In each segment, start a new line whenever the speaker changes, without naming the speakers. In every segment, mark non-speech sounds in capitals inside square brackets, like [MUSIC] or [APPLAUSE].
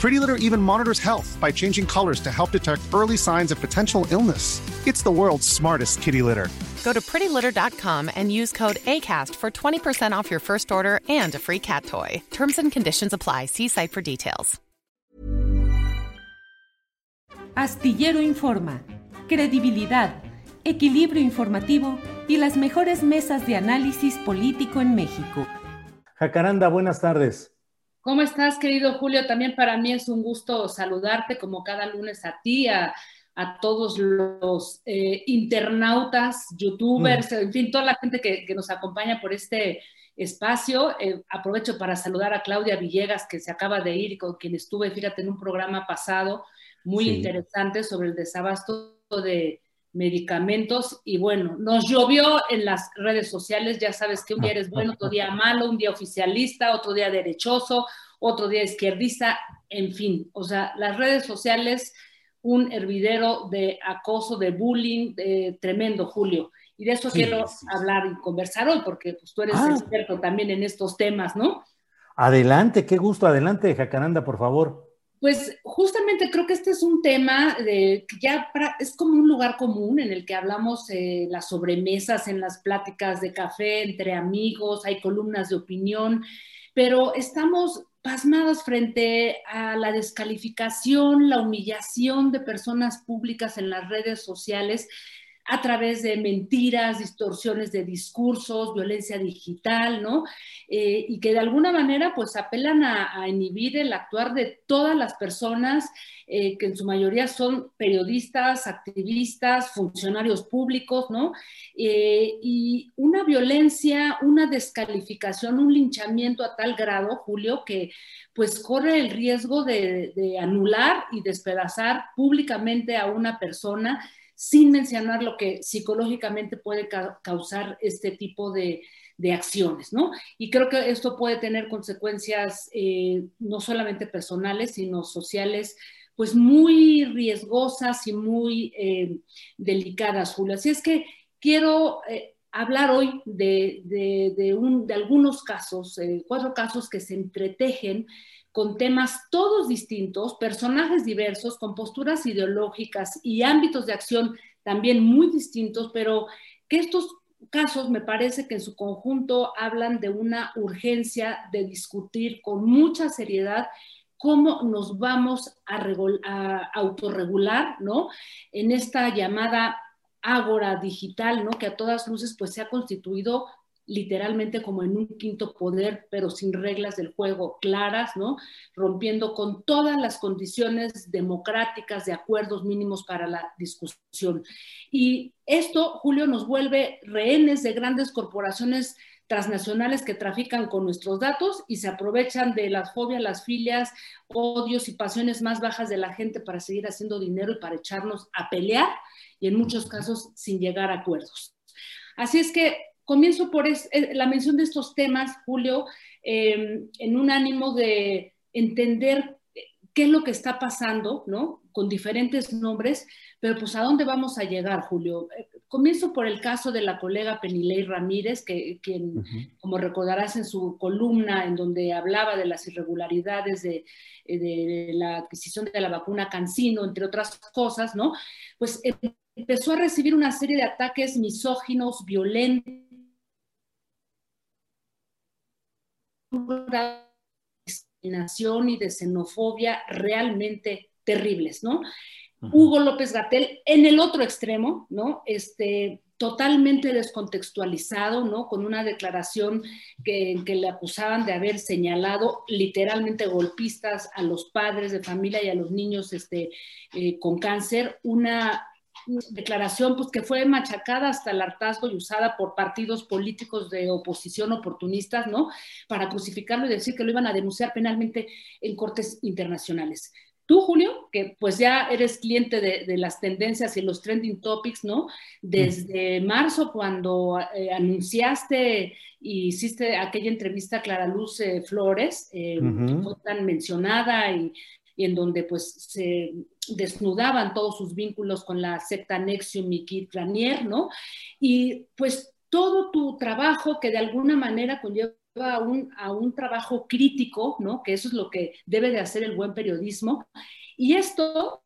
Pretty Litter even monitors health by changing colors to help detect early signs of potential illness. It's the world's smartest kitty litter.
Go to prettylitter.com and use code ACAST for 20% off your first order and a free cat toy. Terms and conditions apply. See site for details.
Astillero Informa, credibilidad, equilibrio informativo y las mejores mesas de análisis político en México.
Jacaranda, buenas tardes.
¿Cómo estás, querido Julio? También para mí es un gusto saludarte como cada lunes a ti, a, todos los eh, internautas, youtubers, en fin, toda la gente que, nos acompaña por este espacio. Eh, aprovecho para saludar a Claudia Villegas, que se acaba de ir y con quien estuve, fíjate, en un programa pasado muy interesante sobre el desabasto de medicamentos y bueno, nos llovió en las redes sociales, ya sabes que un día eres bueno, otro día malo, un día oficialista, otro día derechoso, otro día izquierdista, en fin, o sea, las redes sociales, un hervidero de acoso, de bullying, tremendo, Julio. Y de eso quiero hablar y conversar hoy, porque pues, tú eres ah. experto también en estos temas, ¿no?
Adelante, qué gusto, adelante, Jacaranda, por favor.
Pues justamente creo que este es un tema que ya es como un lugar común en el que hablamos eh, las sobremesas, en las pláticas de café entre amigos, hay columnas de opinión, pero estamos pasmados frente a la descalificación, la humillación de personas públicas en las redes sociales a través de mentiras, distorsiones de discursos, violencia digital, ¿no? Eh, y que de alguna manera pues apelan a, inhibir el actuar de todas las personas eh, que en su mayoría son periodistas, activistas, funcionarios públicos, ¿no? Eh, y una violencia, una descalificación, un linchamiento a tal grado, Julio, que pues corre el riesgo de anular y despedazar públicamente a una persona sin mencionar lo que psicológicamente puede causar este tipo de, acciones, ¿no? Y creo que esto puede tener consecuencias eh, no solamente personales, sino sociales, pues muy riesgosas y muy eh, delicadas, Julio. Así es que quiero eh, hablar hoy de, de, algunos casos, cuatro casos que se entretejen con temas todos distintos, personajes diversos, con posturas ideológicas y ámbitos de acción también muy distintos, pero que estos casos me parece que en su conjunto hablan de una urgencia de discutir con mucha seriedad cómo nos vamos a, a autorregular, ¿no? En esta llamada ágora digital, ¿no? Que a todas luces pues se ha constituido literalmente como en un quinto poder, pero sin reglas del juego claras, ¿no? Rompiendo con todas las condiciones democráticas de acuerdos mínimos para la discusión. Y esto, Julio, nos vuelve rehenes de grandes corporaciones transnacionales que trafican con nuestros datos y se aprovechan de las fobias, las filias, odios y pasiones más bajas de la gente para seguir haciendo dinero y para echarnos a pelear y en muchos casos sin llegar a acuerdos. Así es que comienzo por eh, la mención de estos temas, Julio, em, en un ánimo de entender qué es lo que está pasando, ¿no? Con diferentes nombres, pero pues a dónde vamos a llegar, Julio. Eh, comienzo por el caso de la colega Penilei Ramírez, que, quien, como recordarás en su columna en donde hablaba de las irregularidades de, eh, de la adquisición de la vacuna Cancino, entre otras cosas, ¿no? Pues empezó a recibir una serie de ataques misóginos, violentos, de discriminación y de xenofobia realmente terribles, ¿no? Hugo López Gatel en el otro extremo, ¿no? Este, totalmente descontextualizado, ¿no? Con una declaración que, que, le acusaban de haber señalado literalmente golpistas a los padres de familia y a los niños este, eh, con cáncer, una declaración pues que fue machacada hasta el hartazgo y usada por partidos políticos de oposición oportunistas, ¿no? Para crucificarlo y decir que lo iban a denunciar penalmente en cortes internacionales. Tú, Julio, que pues ya eres cliente de, las tendencias y los trending topics, ¿no? Desde marzo, cuando eh, anunciaste y hiciste aquella entrevista a Clara Luz eh, Flores, eh, fue tan mencionada y, en donde pues se desnudaban todos sus vínculos con la secta Nexium y Ranier, ¿no? Y pues todo tu trabajo que de alguna manera conlleva a un, a un trabajo crítico, ¿no? Que eso es lo que debe de hacer el buen periodismo. Y esto,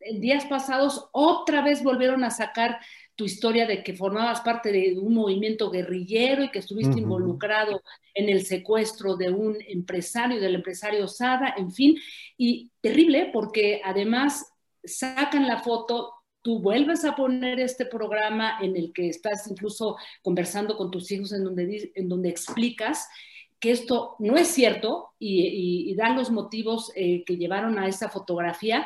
en días pasados, otra vez volvieron a sacar tu historia de que formabas parte de un movimiento guerrillero y que estuviste involucrado en el secuestro de un empresario, del empresario Sada, en fin, y terrible porque además sacan la foto tú vuelves a poner este programa en el que estás incluso conversando con tus hijos en donde, en donde explicas que esto no es cierto y, dan los motivos eh, que llevaron a esa fotografía.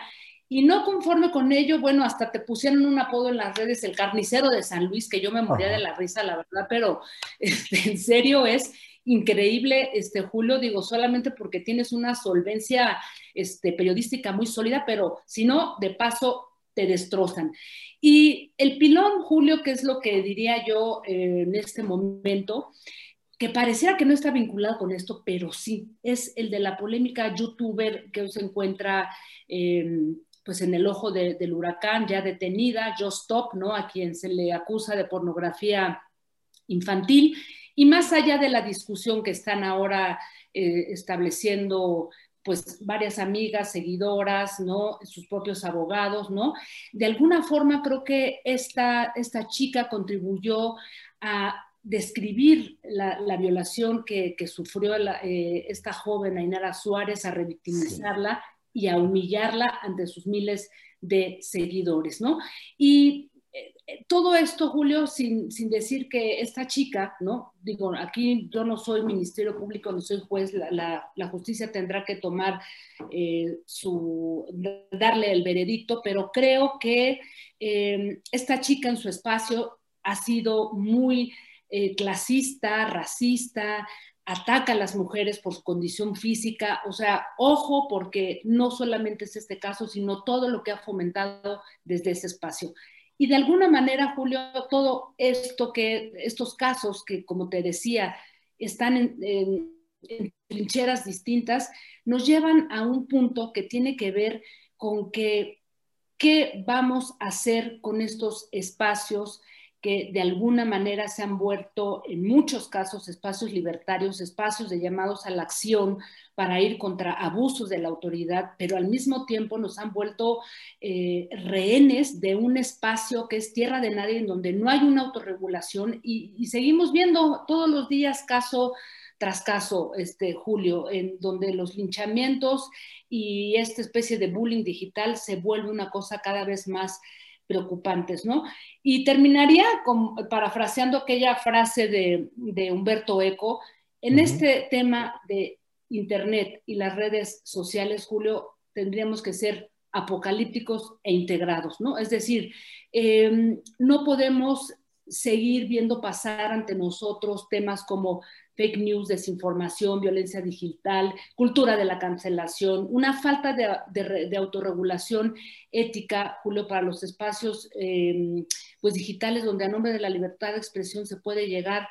Y no conforme con ello, bueno, hasta te pusieron un apodo en las redes, el carnicero de San Luis, que yo me moría de la risa, la verdad, pero [LAUGHS] este, en serio es increíble, este, Julio, digo, solamente porque tienes una solvencia este, periodística muy sólida, pero si no, de paso, te destrozan. Y el pilón, Julio, que es lo que diría yo eh, en este momento, que pareciera que no está vinculado con esto, pero sí, es el de la polémica youtuber que se encuentra pues en el ojo del huracán, ya detenida, Just Stop, ¿no? A quien se le acusa de pornografía infantil. Y más allá de la discusión que están ahora eh, estableciendo pues varias amigas, seguidoras, ¿no? Sus propios abogados, ¿no? De alguna forma creo que esta, esta chica contribuyó a describir la, violación que, sufrió eh, esta joven Ainara Suárez, a revictimizarla y a humillarla ante sus miles de seguidores, ¿no? Y todo esto, Julio, sin, decir que esta chica, ¿no? Digo, aquí yo no soy Ministerio Público, no soy juez, la, justicia tendrá que tomar eh, su, darle el veredicto, pero creo que eh, esta chica en su espacio ha sido muy eh, clasista, racista, ataca a las mujeres por su condición física, o sea, ojo porque no solamente es este caso, sino todo lo que ha fomentado desde ese espacio. Y de alguna manera, Julio, todo esto que, estos casos que, como te decía, están en, trincheras distintas, nos llevan a un punto que tiene que ver con que, qué vamos a hacer con estos espacios que de alguna manera se han vuelto en muchos casos espacios libertarios, espacios de llamados a la acción para ir contra abusos de la autoridad, pero al mismo tiempo nos han vuelto eh, rehenes de un espacio que es tierra de nadie, en donde no hay una autorregulación. Y, y seguimos viendo todos los días caso tras caso, este, Julio, en donde los linchamientos y esta especie de bullying digital se vuelve una cosa cada vez más preocupantes, ¿no? Y terminaría con, parafraseando aquella frase de, Humberto Eco, en este tema de Internet y las redes sociales, Julio, tendríamos que ser apocalípticos e integrados, ¿no? Es decir, em, no podemos seguir viendo pasar ante nosotros temas como fake news, desinformación, violencia digital, cultura de la cancelación, una falta de, autorregulación ética, Julio, para los espacios em, pues, digitales donde a nombre de la libertad de expresión se puede llegar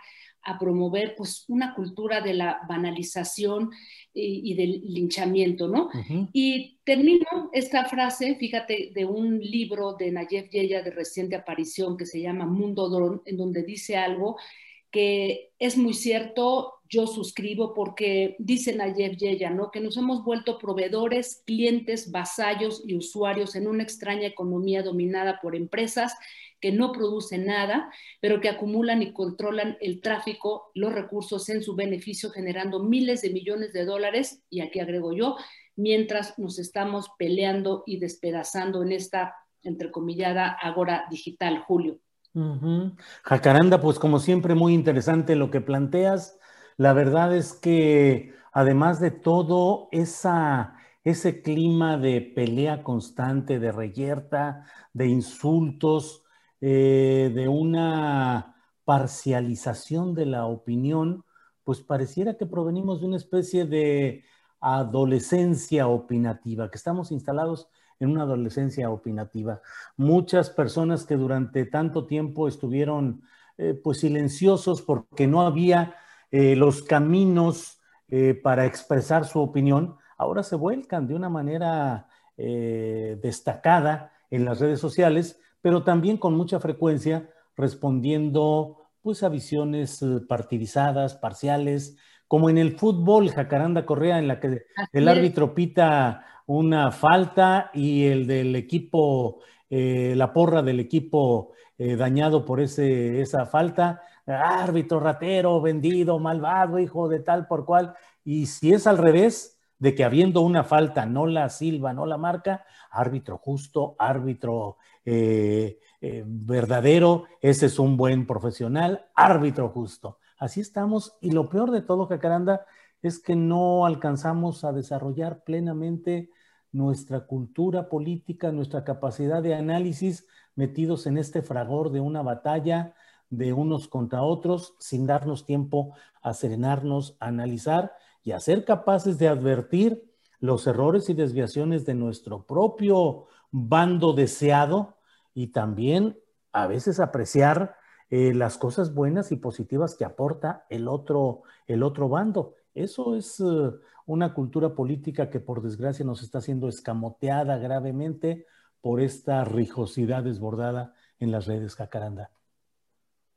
a promover pues una cultura de la banalización y, del linchamiento, ¿no? Y termino esta frase, fíjate, de un libro de Nayef Yeya de reciente aparición que se llama Mundo Dron, en donde dice algo que es muy cierto, yo suscribo porque dicen ayer Yeya, ¿no? Que nos hemos vuelto proveedores, clientes, vasallos y usuarios en una extraña economía dominada por empresas que no producen nada, pero que acumulan y controlan el tráfico, los recursos en su beneficio, generando miles de millones de dólares, y aquí agrego yo, mientras nos estamos peleando y despedazando en esta entrecomillada agora digital, Julio.
Jacaranda, pues como siempre, muy interesante lo que planteas. La verdad es que además de todo, esa, ese clima de pelea constante, de reyerta, de insultos, eh, de una parcialización de la opinión, pues pareciera que provenimos de una especie de adolescencia opinativa, que estamos instalados en una adolescencia opinativa. Muchas personas que durante tanto tiempo estuvieron eh, pues silenciosos porque no había eh, los caminos para expresar su opinión, ahora se vuelcan de una manera destacada en las redes sociales, pero también con mucha frecuencia respondiendo pues a visiones partidizadas, parciales, como en el fútbol, Jacaranda Correa, en la que el árbitro pita una falta y el del equipo, eh, la porra del equipo eh, dañado por ese, esa falta, árbitro ratero, vendido, malvado, hijo de tal por cual. Y si es al revés, de que habiendo una falta no la silba, no la marca, árbitro justo, árbitro eh, verdadero, ese es un buen profesional, árbitro justo. Así estamos y lo peor de todo, Jacaranda, es que no alcanzamos a desarrollar plenamente nuestra cultura política, nuestra capacidad de análisis metidos en este fragor de una batalla de unos contra otros sin darnos tiempo a serenarnos, a analizar y a ser capaces de advertir los errores y desviaciones de nuestro propio bando deseado y también a veces apreciar eh, las cosas buenas y positivas que aporta el otro, el otro bando. Eso es eh, una cultura política que por desgracia nos está siendo escamoteada gravemente por esta rijosidad desbordada en las redes Jacaranda.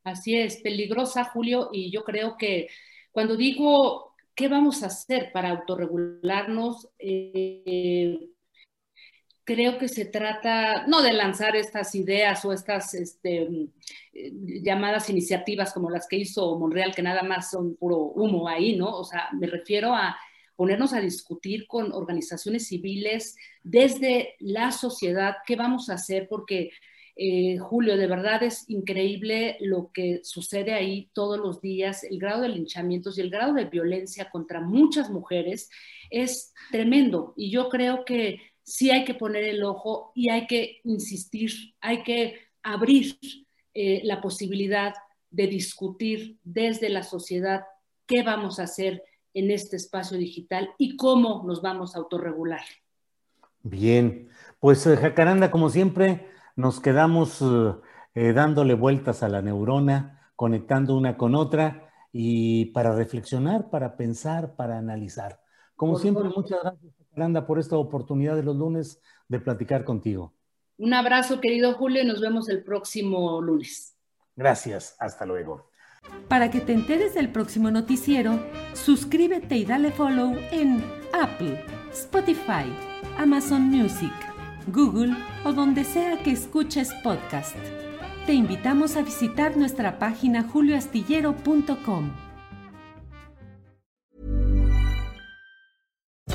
Así es, peligrosa, Julio, y yo creo que cuando digo qué vamos a hacer para autorregularnos, eh, creo que se trata no de lanzar estas ideas o estas este, eh, llamadas iniciativas como las que hizo Monreal, que nada más son puro humo ahí, ¿no? O sea, me refiero a ponernos a discutir con organizaciones civiles desde la sociedad qué vamos a hacer, porque eh, Julio, de verdad es increíble lo que sucede ahí todos los días, el grado de linchamientos y el grado de violencia contra muchas mujeres es tremendo. Y yo creo que sí hay que poner el ojo y hay que insistir, hay que abrir eh, la posibilidad de discutir desde la sociedad qué vamos a hacer en este espacio digital y cómo nos vamos a autorregular.
Bien, pues eh, Jacaranda, como siempre, nos quedamos eh, dándole vueltas a la neurona, conectando una con otra y para reflexionar, para pensar, para analizar. Como siempre, muchas gracias. Fernanda, por esta oportunidad de los lunes de platicar contigo.
Un abrazo, querido Julio, y nos vemos el próximo lunes.
Gracias, hasta luego.
Para que te enteres del próximo noticiero, suscríbete y dale follow en Apple, Spotify, Amazon Music, Google o donde sea que escuches podcast. Te invitamos a visitar nuestra página julioastillero.com.